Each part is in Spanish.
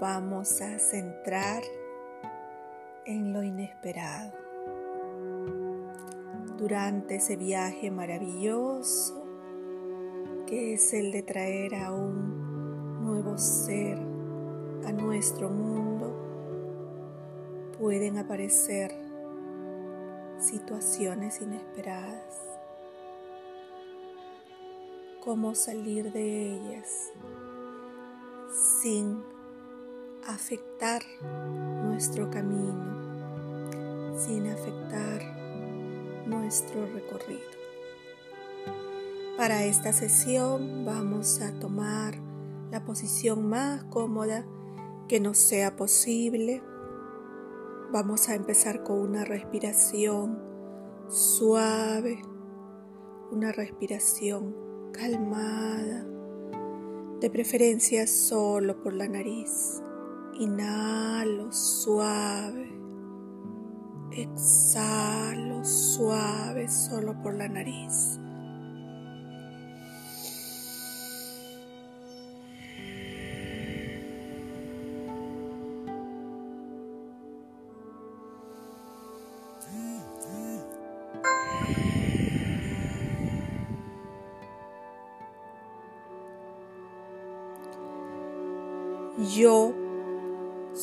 vamos a centrar en lo inesperado. Durante ese viaje maravilloso que es el de traer a un nuevo ser a nuestro mundo, pueden aparecer situaciones inesperadas. Cómo salir de ellas sin afectar nuestro camino, sin afectar nuestro recorrido. Para esta sesión vamos a tomar la posición más cómoda que nos sea posible. Vamos a empezar con una respiración suave, una respiración calmada, de preferencia solo por la nariz. Inhalo suave, exhalo suave solo por la nariz.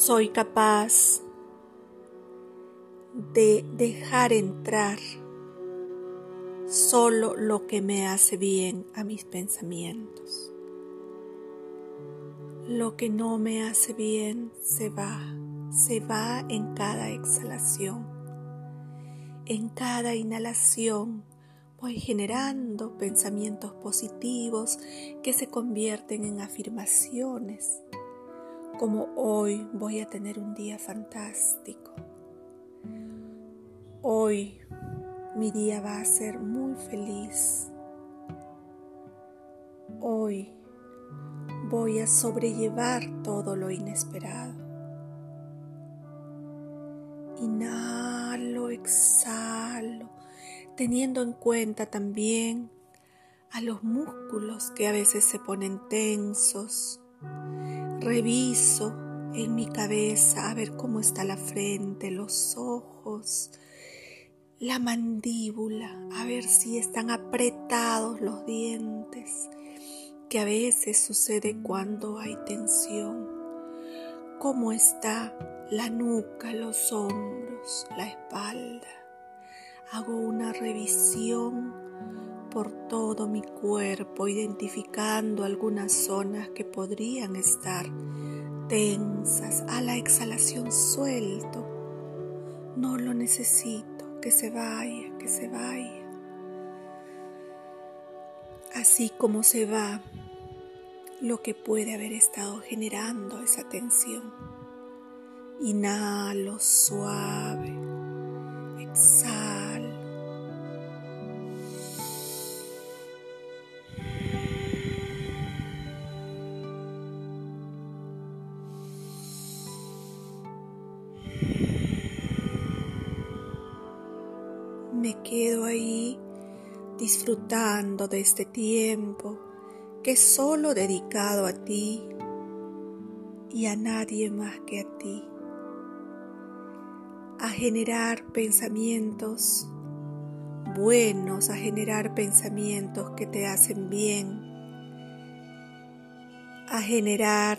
Soy capaz de dejar entrar solo lo que me hace bien a mis pensamientos. Lo que no me hace bien se va, se va en cada exhalación. En cada inhalación voy generando pensamientos positivos que se convierten en afirmaciones como hoy voy a tener un día fantástico. Hoy mi día va a ser muy feliz. Hoy voy a sobrellevar todo lo inesperado. Inhalo, exhalo, teniendo en cuenta también a los músculos que a veces se ponen tensos Reviso en mi cabeza a ver cómo está la frente, los ojos, la mandíbula, a ver si están apretados los dientes, que a veces sucede cuando hay tensión. Cómo está la nuca, los hombros, la espalda. Hago una revisión por todo mi cuerpo, identificando algunas zonas que podrían estar tensas. A la exhalación suelto. No lo necesito, que se vaya, que se vaya. Así como se va lo que puede haber estado generando esa tensión. Inhalo suave, exhalo. Disfrutando de este tiempo que es solo dedicado a ti y a nadie más que a ti, a generar pensamientos buenos, a generar pensamientos que te hacen bien, a generar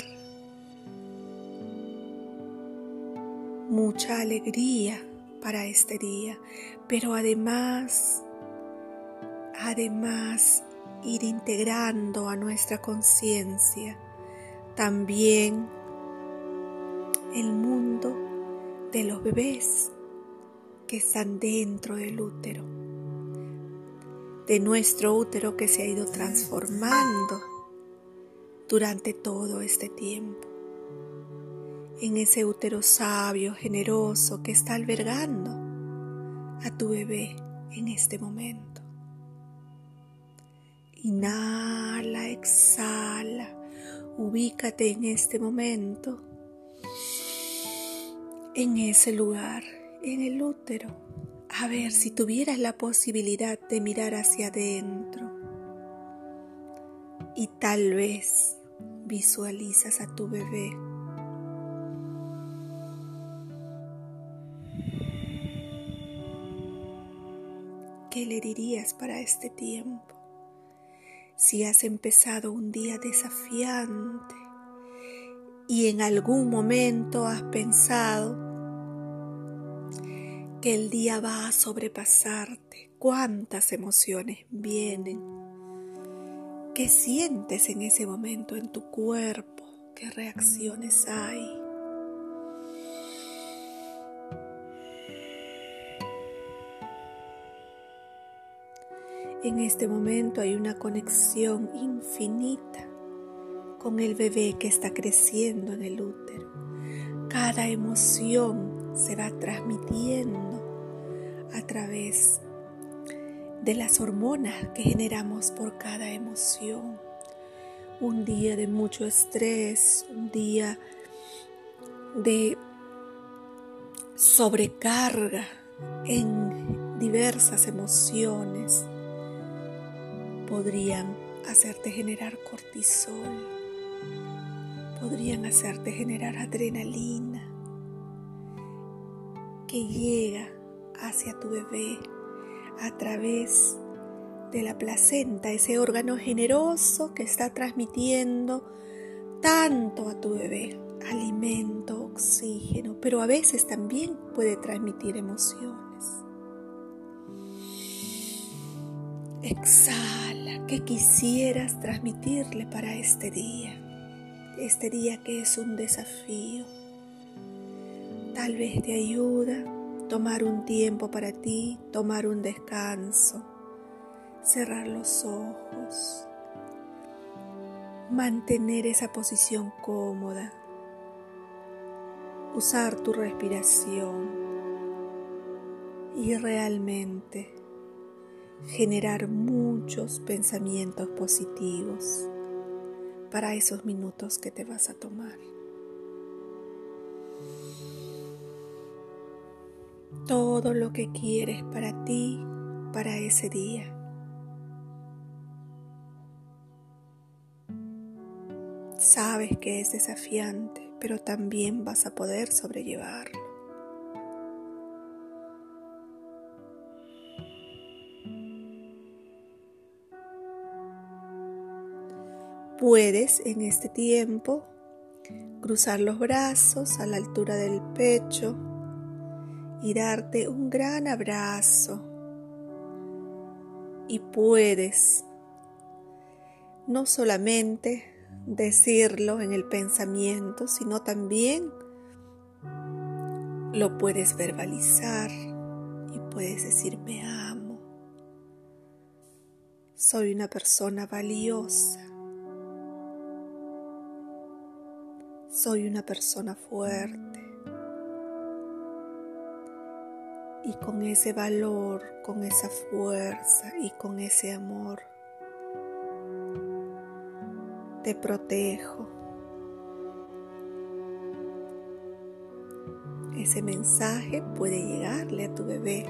mucha alegría para este día, pero además, además ir integrando a nuestra conciencia también el mundo de los bebés que están dentro del útero, de nuestro útero que se ha ido transformando durante todo este tiempo en ese útero sabio, generoso que está albergando a tu bebé en este momento. Inhala, exhala. Ubícate en este momento, en ese lugar, en el útero. A ver si tuvieras la posibilidad de mirar hacia adentro. Y tal vez visualizas a tu bebé. ¿Qué le dirías para este tiempo? Si has empezado un día desafiante y en algún momento has pensado que el día va a sobrepasarte, cuántas emociones vienen, qué sientes en ese momento en tu cuerpo, qué reacciones hay. En este momento hay una conexión infinita con el bebé que está creciendo en el útero. Cada emoción se va transmitiendo a través de las hormonas que generamos por cada emoción. Un día de mucho estrés, un día de sobrecarga en diversas emociones podrían hacerte generar cortisol, podrían hacerte generar adrenalina que llega hacia tu bebé a través de la placenta, ese órgano generoso que está transmitiendo tanto a tu bebé, alimento, oxígeno, pero a veces también puede transmitir emociones. Exhala, que quisieras transmitirle para este día, este día que es un desafío. Tal vez te ayuda tomar un tiempo para ti, tomar un descanso, cerrar los ojos, mantener esa posición cómoda, usar tu respiración y realmente generar muchos pensamientos positivos para esos minutos que te vas a tomar. Todo lo que quieres para ti, para ese día. Sabes que es desafiante, pero también vas a poder sobrellevarlo. Puedes en este tiempo cruzar los brazos a la altura del pecho y darte un gran abrazo. Y puedes no solamente decirlo en el pensamiento, sino también lo puedes verbalizar y puedes decir me amo. Soy una persona valiosa. Soy una persona fuerte. Y con ese valor, con esa fuerza y con ese amor, te protejo. Ese mensaje puede llegarle a tu bebé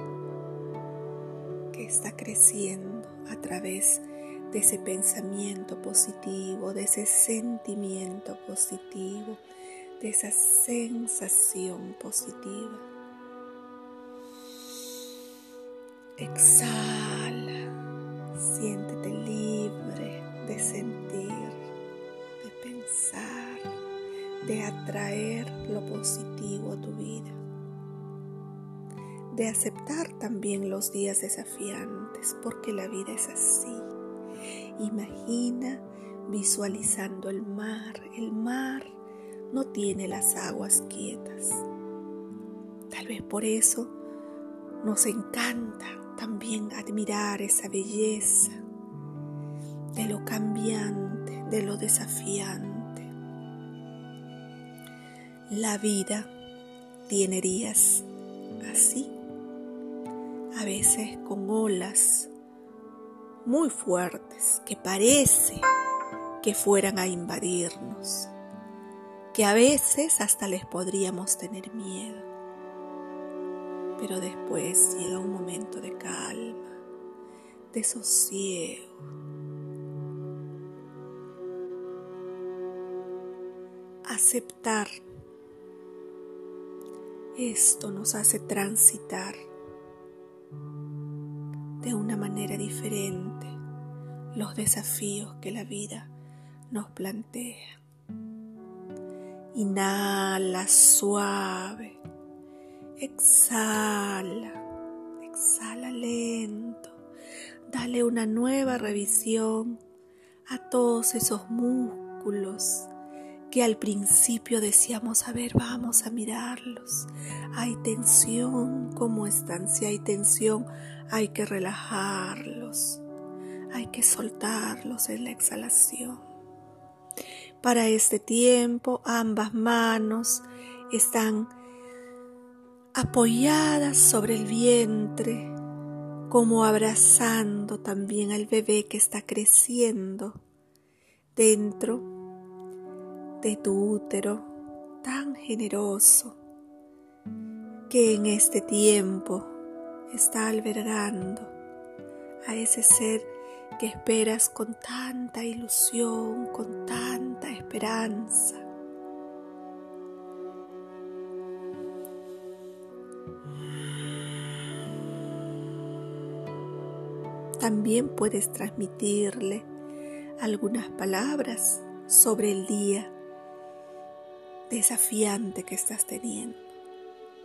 que está creciendo a través de de ese pensamiento positivo, de ese sentimiento positivo, de esa sensación positiva. Exhala, siéntete libre de sentir, de pensar, de atraer lo positivo a tu vida, de aceptar también los días desafiantes, porque la vida es así. Imagina visualizando el mar. El mar no tiene las aguas quietas. Tal vez por eso nos encanta también admirar esa belleza de lo cambiante, de lo desafiante. La vida tiene días así, a veces con olas muy fuertes que parece que fueran a invadirnos, que a veces hasta les podríamos tener miedo. Pero después llega un momento de calma, de sosiego. Aceptar esto nos hace transitar de una manera diferente los desafíos que la vida nos plantea. Inhala suave, exhala, exhala lento, dale una nueva revisión a todos esos músculos que al principio decíamos, a ver, vamos a mirarlos. Hay tensión, ¿cómo están? Si hay tensión, hay que relajarlos, hay que soltarlos en la exhalación. Para este tiempo, ambas manos están apoyadas sobre el vientre, como abrazando también al bebé que está creciendo dentro de tu útero tan generoso que en este tiempo está albergando a ese ser que esperas con tanta ilusión, con tanta esperanza. También puedes transmitirle algunas palabras sobre el día desafiante que estás teniendo.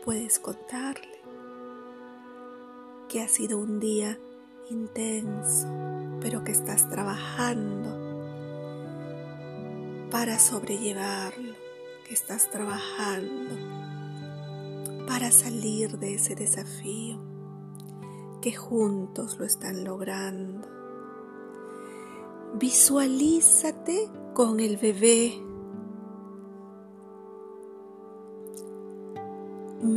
Puedes contarle que ha sido un día intenso, pero que estás trabajando para sobrellevarlo, que estás trabajando para salir de ese desafío, que juntos lo están logrando. Visualízate con el bebé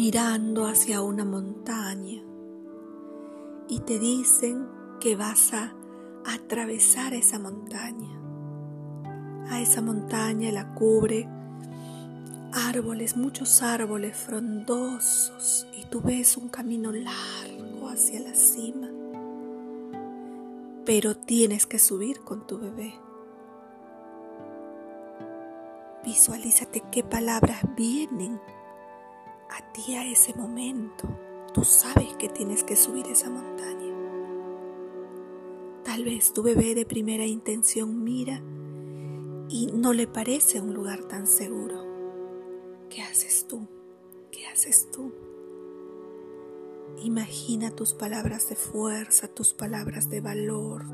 mirando hacia una montaña y te dicen que vas a atravesar esa montaña. A esa montaña la cubre árboles, muchos árboles frondosos y tú ves un camino largo hacia la cima. Pero tienes que subir con tu bebé. Visualízate qué palabras vienen a ti a ese momento. Tú sabes que tienes que subir esa montaña. Tal vez tu bebé de primera intención mira y no le parece un lugar tan seguro. ¿Qué haces tú? ¿Qué haces tú? Imagina tus palabras de fuerza, tus palabras de valor,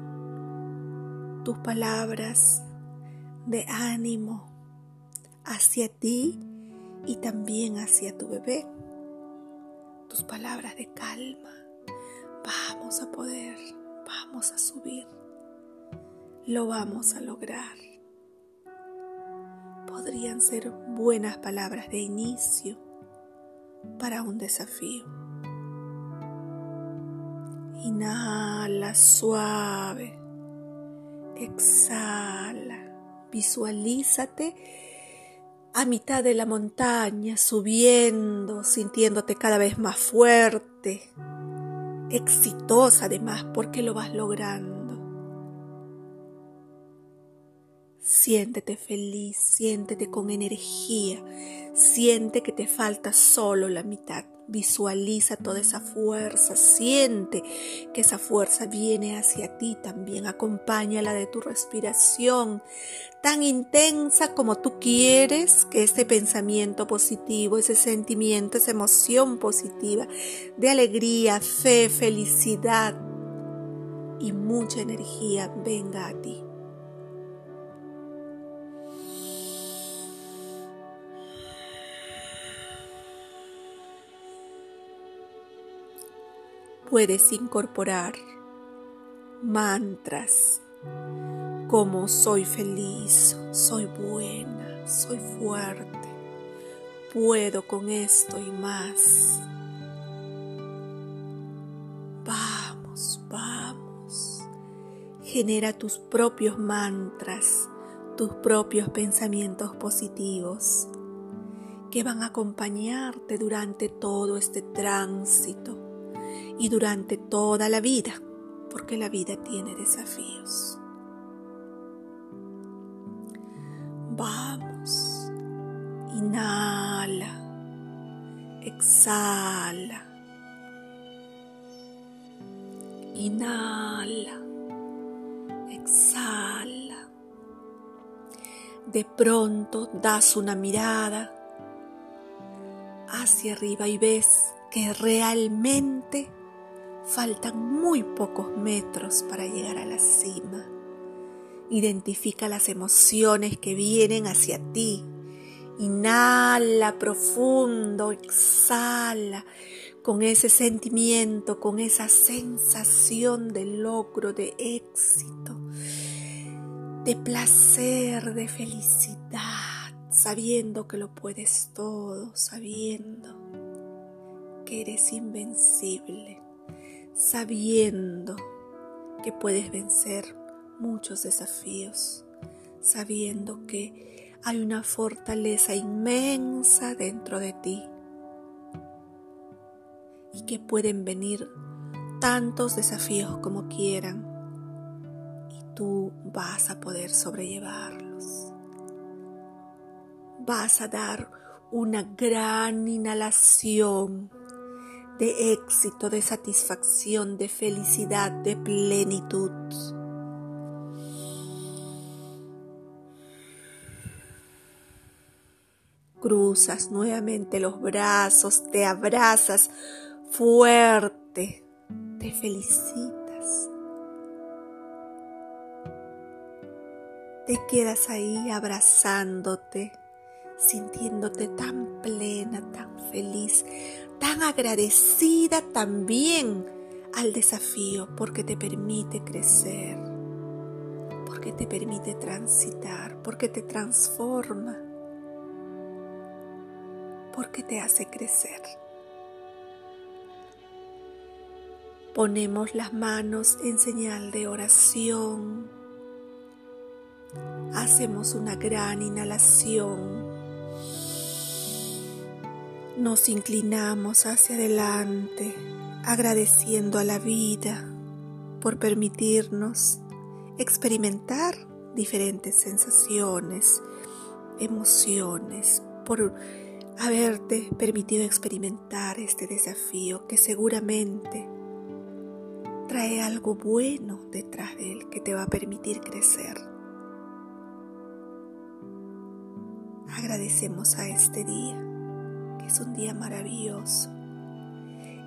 tus palabras de ánimo hacia ti y también hacia tu bebé tus palabras de calma. Vamos a poder, vamos a subir. Lo vamos a lograr. Podrían ser buenas palabras de inicio para un desafío. Inhala suave. Exhala. Visualízate a mitad de la montaña, subiendo, sintiéndote cada vez más fuerte, exitosa además, porque lo vas logrando. Siéntete feliz, siéntete con energía, siente que te falta solo la mitad. Visualiza toda esa fuerza, siente que esa fuerza viene hacia ti también. Acompáñala de tu respiración tan intensa como tú quieres que ese pensamiento positivo, ese sentimiento, esa emoción positiva de alegría, fe, felicidad y mucha energía venga a ti. Puedes incorporar mantras como soy feliz, soy buena, soy fuerte, puedo con esto y más. Vamos, vamos. Genera tus propios mantras, tus propios pensamientos positivos que van a acompañarte durante todo este tránsito y durante toda la vida, porque la vida tiene desafíos. Vamos, inhala, exhala. Inhala. Exhala. De pronto das una mirada hacia arriba y ves que realmente faltan muy pocos metros para llegar a la cima. Identifica las emociones que vienen hacia ti. Inhala profundo, exhala con ese sentimiento, con esa sensación de logro, de éxito, de placer, de felicidad, sabiendo que lo puedes todo, sabiendo que eres invencible, sabiendo que puedes vencer muchos desafíos, sabiendo que hay una fortaleza inmensa dentro de ti y que pueden venir tantos desafíos como quieran y tú vas a poder sobrellevarlos. Vas a dar una gran inhalación de éxito, de satisfacción, de felicidad, de plenitud. Cruzas nuevamente los brazos, te abrazas fuerte, te felicitas. Te quedas ahí abrazándote, sintiéndote tan plena, tan feliz, tan agradecida también al desafío porque te permite crecer, porque te permite transitar, porque te transforma, porque te hace crecer. Ponemos las manos en señal de oración. Hacemos una gran inhalación. Nos inclinamos hacia adelante, agradeciendo a la vida por permitirnos experimentar diferentes sensaciones, emociones, por haberte permitido experimentar este desafío que seguramente trae algo bueno detrás de él que te va a permitir crecer. Agradecemos a este día, es un día maravilloso,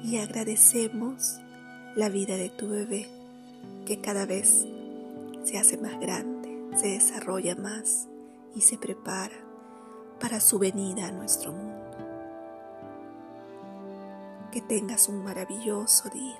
y agradecemos la vida de tu bebé, que cada vez se hace más grande, se desarrolla más y se prepara para su venida a nuestro mundo. Que tengas un maravilloso día.